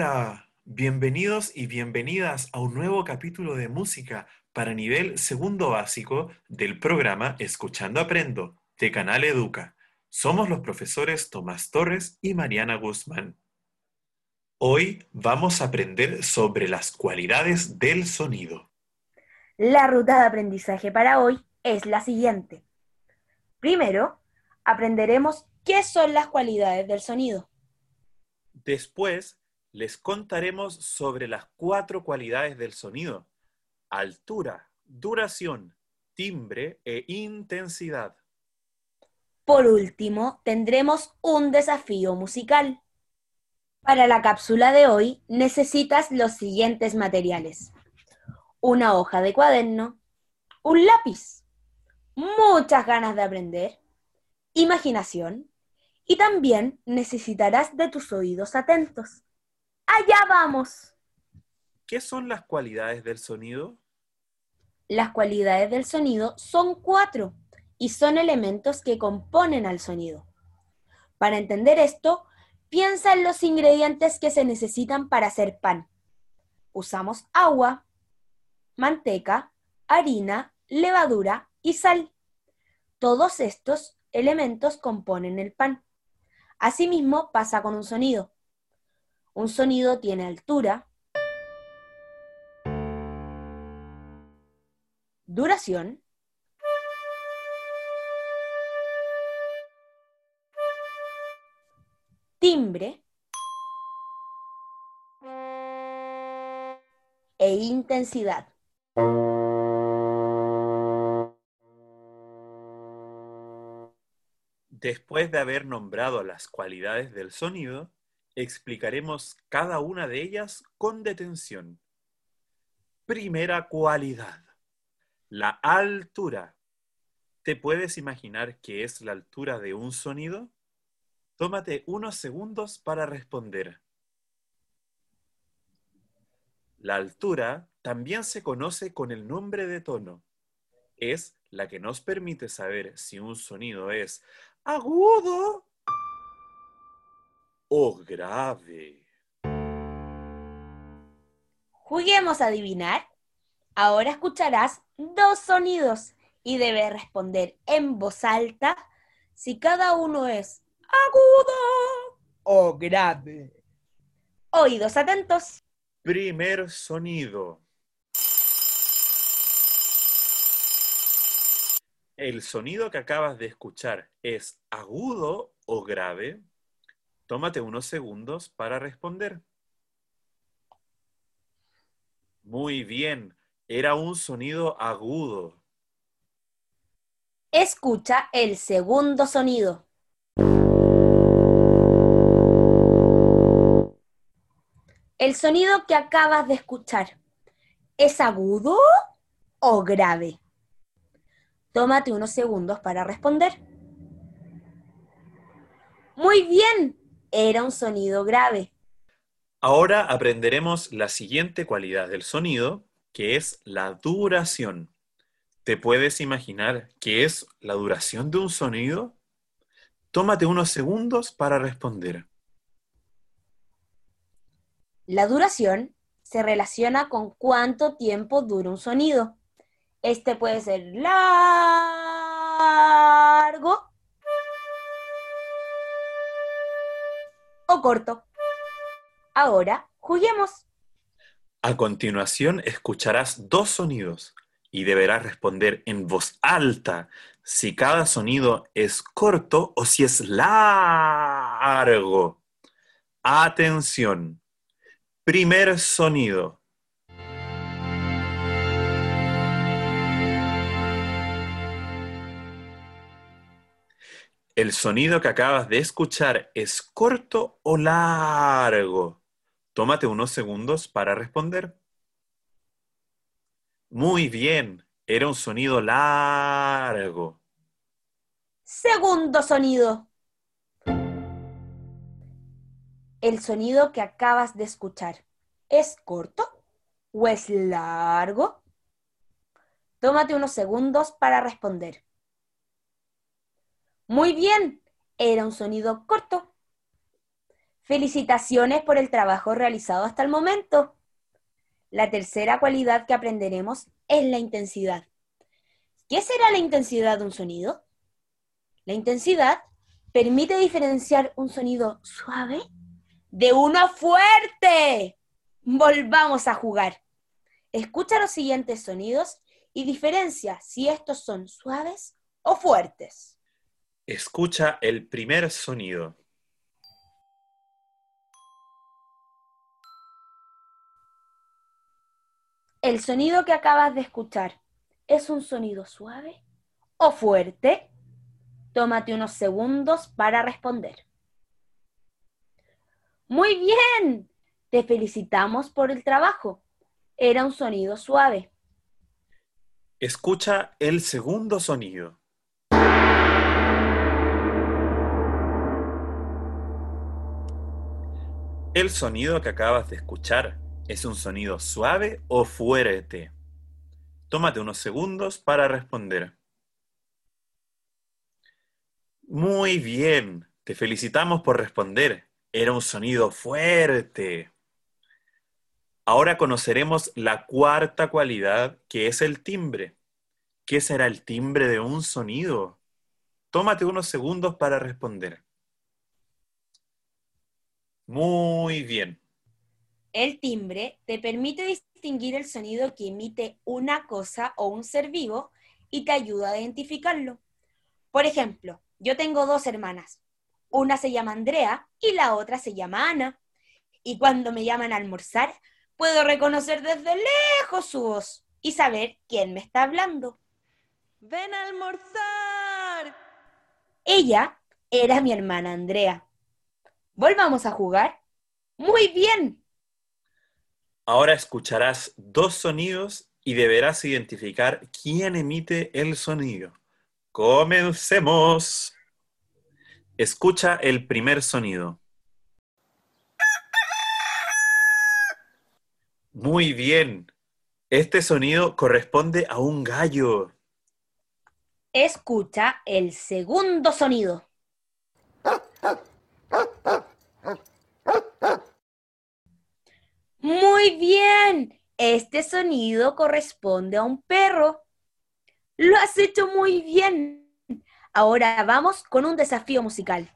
Hola, bienvenidos y bienvenidas a un nuevo capítulo de música para nivel segundo básico del programa Escuchando Aprendo de Canal Educa. Somos los profesores Tomás Torres y Mariana Guzmán. Hoy vamos a aprender sobre las cualidades del sonido. La ruta de aprendizaje para hoy es la siguiente. Primero, aprenderemos qué son las cualidades del sonido. Después, les contaremos sobre las cuatro cualidades del sonido. Altura, duración, timbre e intensidad. Por último, tendremos un desafío musical. Para la cápsula de hoy necesitas los siguientes materiales. Una hoja de cuaderno, un lápiz, muchas ganas de aprender, imaginación y también necesitarás de tus oídos atentos. ¡Allá vamos! ¿Qué son las cualidades del sonido? Las cualidades del sonido son cuatro y son elementos que componen al sonido. Para entender esto, Piensa en los ingredientes que se necesitan para hacer pan. Usamos agua, manteca, harina, levadura y sal. Todos estos elementos componen el pan. Asimismo pasa con un sonido. Un sonido tiene altura, duración, timbre. E intensidad. Después de haber nombrado las cualidades del sonido, explicaremos cada una de ellas con detención. Primera cualidad, la altura. ¿Te puedes imaginar qué es la altura de un sonido? Tómate unos segundos para responder. La altura también se conoce con el nombre de tono. Es la que nos permite saber si un sonido es agudo o grave. Juguemos a adivinar. Ahora escucharás dos sonidos y debes responder en voz alta si cada uno es agudo o grave. Oídos atentos. Primer sonido. ¿El sonido que acabas de escuchar es agudo o grave? Tómate unos segundos para responder. Muy bien, era un sonido agudo. Escucha el segundo sonido. El sonido que acabas de escuchar, ¿es agudo o grave? Tómate unos segundos para responder. Muy bien, era un sonido grave. Ahora aprenderemos la siguiente cualidad del sonido, que es la duración. ¿Te puedes imaginar qué es la duración de un sonido? Tómate unos segundos para responder. La duración se relaciona con cuánto tiempo dura un sonido. Este puede ser largo o corto. Ahora, juguemos. A continuación escucharás dos sonidos y deberás responder en voz alta si cada sonido es corto o si es largo. Atención. Primer sonido. ¿El sonido que acabas de escuchar es corto o largo? Tómate unos segundos para responder. Muy bien, era un sonido largo. Segundo sonido. el sonido que acabas de escuchar es corto o es largo? Tómate unos segundos para responder. Muy bien, era un sonido corto. Felicitaciones por el trabajo realizado hasta el momento. La tercera cualidad que aprenderemos es la intensidad. ¿Qué será la intensidad de un sonido? La intensidad permite diferenciar un sonido suave de uno fuerte. Volvamos a jugar. Escucha los siguientes sonidos y diferencia si estos son suaves o fuertes. Escucha el primer sonido. El sonido que acabas de escuchar es un sonido suave o fuerte. Tómate unos segundos para responder. Muy bien, te felicitamos por el trabajo. Era un sonido suave. Escucha el segundo sonido. El sonido que acabas de escuchar es un sonido suave o fuerte. Tómate unos segundos para responder. Muy bien, te felicitamos por responder. Era un sonido fuerte. Ahora conoceremos la cuarta cualidad, que es el timbre. ¿Qué será el timbre de un sonido? Tómate unos segundos para responder. Muy bien. El timbre te permite distinguir el sonido que emite una cosa o un ser vivo y te ayuda a identificarlo. Por ejemplo, yo tengo dos hermanas. Una se llama Andrea y la otra se llama Ana. Y cuando me llaman a almorzar, puedo reconocer desde lejos su voz y saber quién me está hablando. ¡Ven a almorzar! Ella era mi hermana Andrea. ¿Volvamos a jugar? Muy bien. Ahora escucharás dos sonidos y deberás identificar quién emite el sonido. Comencemos. Escucha el primer sonido. Muy bien. Este sonido corresponde a un gallo. Escucha el segundo sonido. Muy bien. Este sonido corresponde a un perro. Lo has hecho muy bien. Ahora vamos con un desafío musical.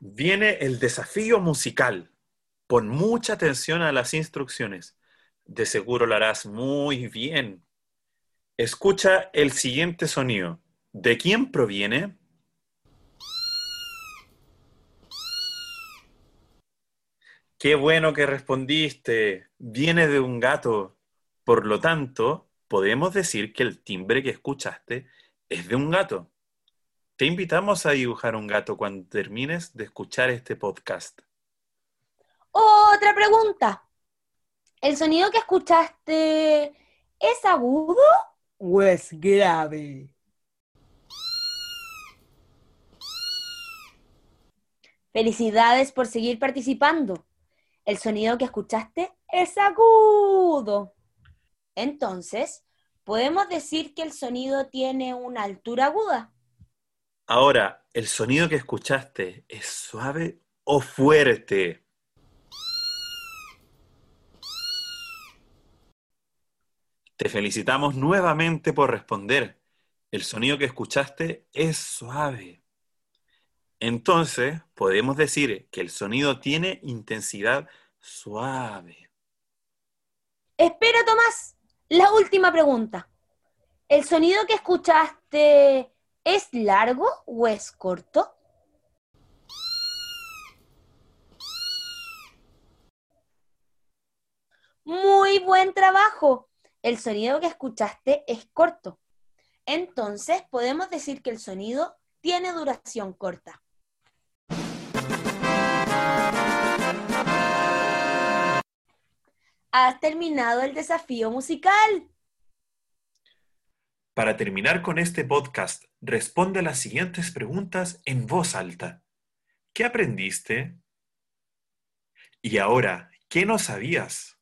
Viene el desafío musical. Pon mucha atención a las instrucciones. De seguro lo harás muy bien. Escucha el siguiente sonido. ¿De quién proviene? Qué bueno que respondiste. Viene de un gato. Por lo tanto, podemos decir que el timbre que escuchaste es de un gato. Te invitamos a dibujar un gato cuando termines de escuchar este podcast. Otra pregunta. ¿El sonido que escuchaste es agudo o es grave? Felicidades por seguir participando. El sonido que escuchaste es agudo. Entonces, ¿podemos decir que el sonido tiene una altura aguda? Ahora, ¿el sonido que escuchaste es suave o fuerte? Te felicitamos nuevamente por responder. El sonido que escuchaste es suave. Entonces, podemos decir que el sonido tiene intensidad suave. Espera, Tomás. La última pregunta. ¿El sonido que escuchaste es largo o es corto? Muy buen trabajo. El sonido que escuchaste es corto. Entonces podemos decir que el sonido tiene duración corta. Has terminado el desafío musical. Para terminar con este podcast, responde las siguientes preguntas en voz alta. ¿Qué aprendiste? Y ahora, ¿qué no sabías?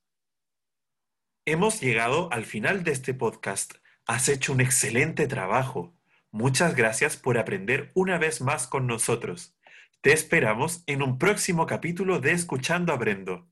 Hemos llegado al final de este podcast. Has hecho un excelente trabajo. Muchas gracias por aprender una vez más con nosotros. Te esperamos en un próximo capítulo de Escuchando Aprendo.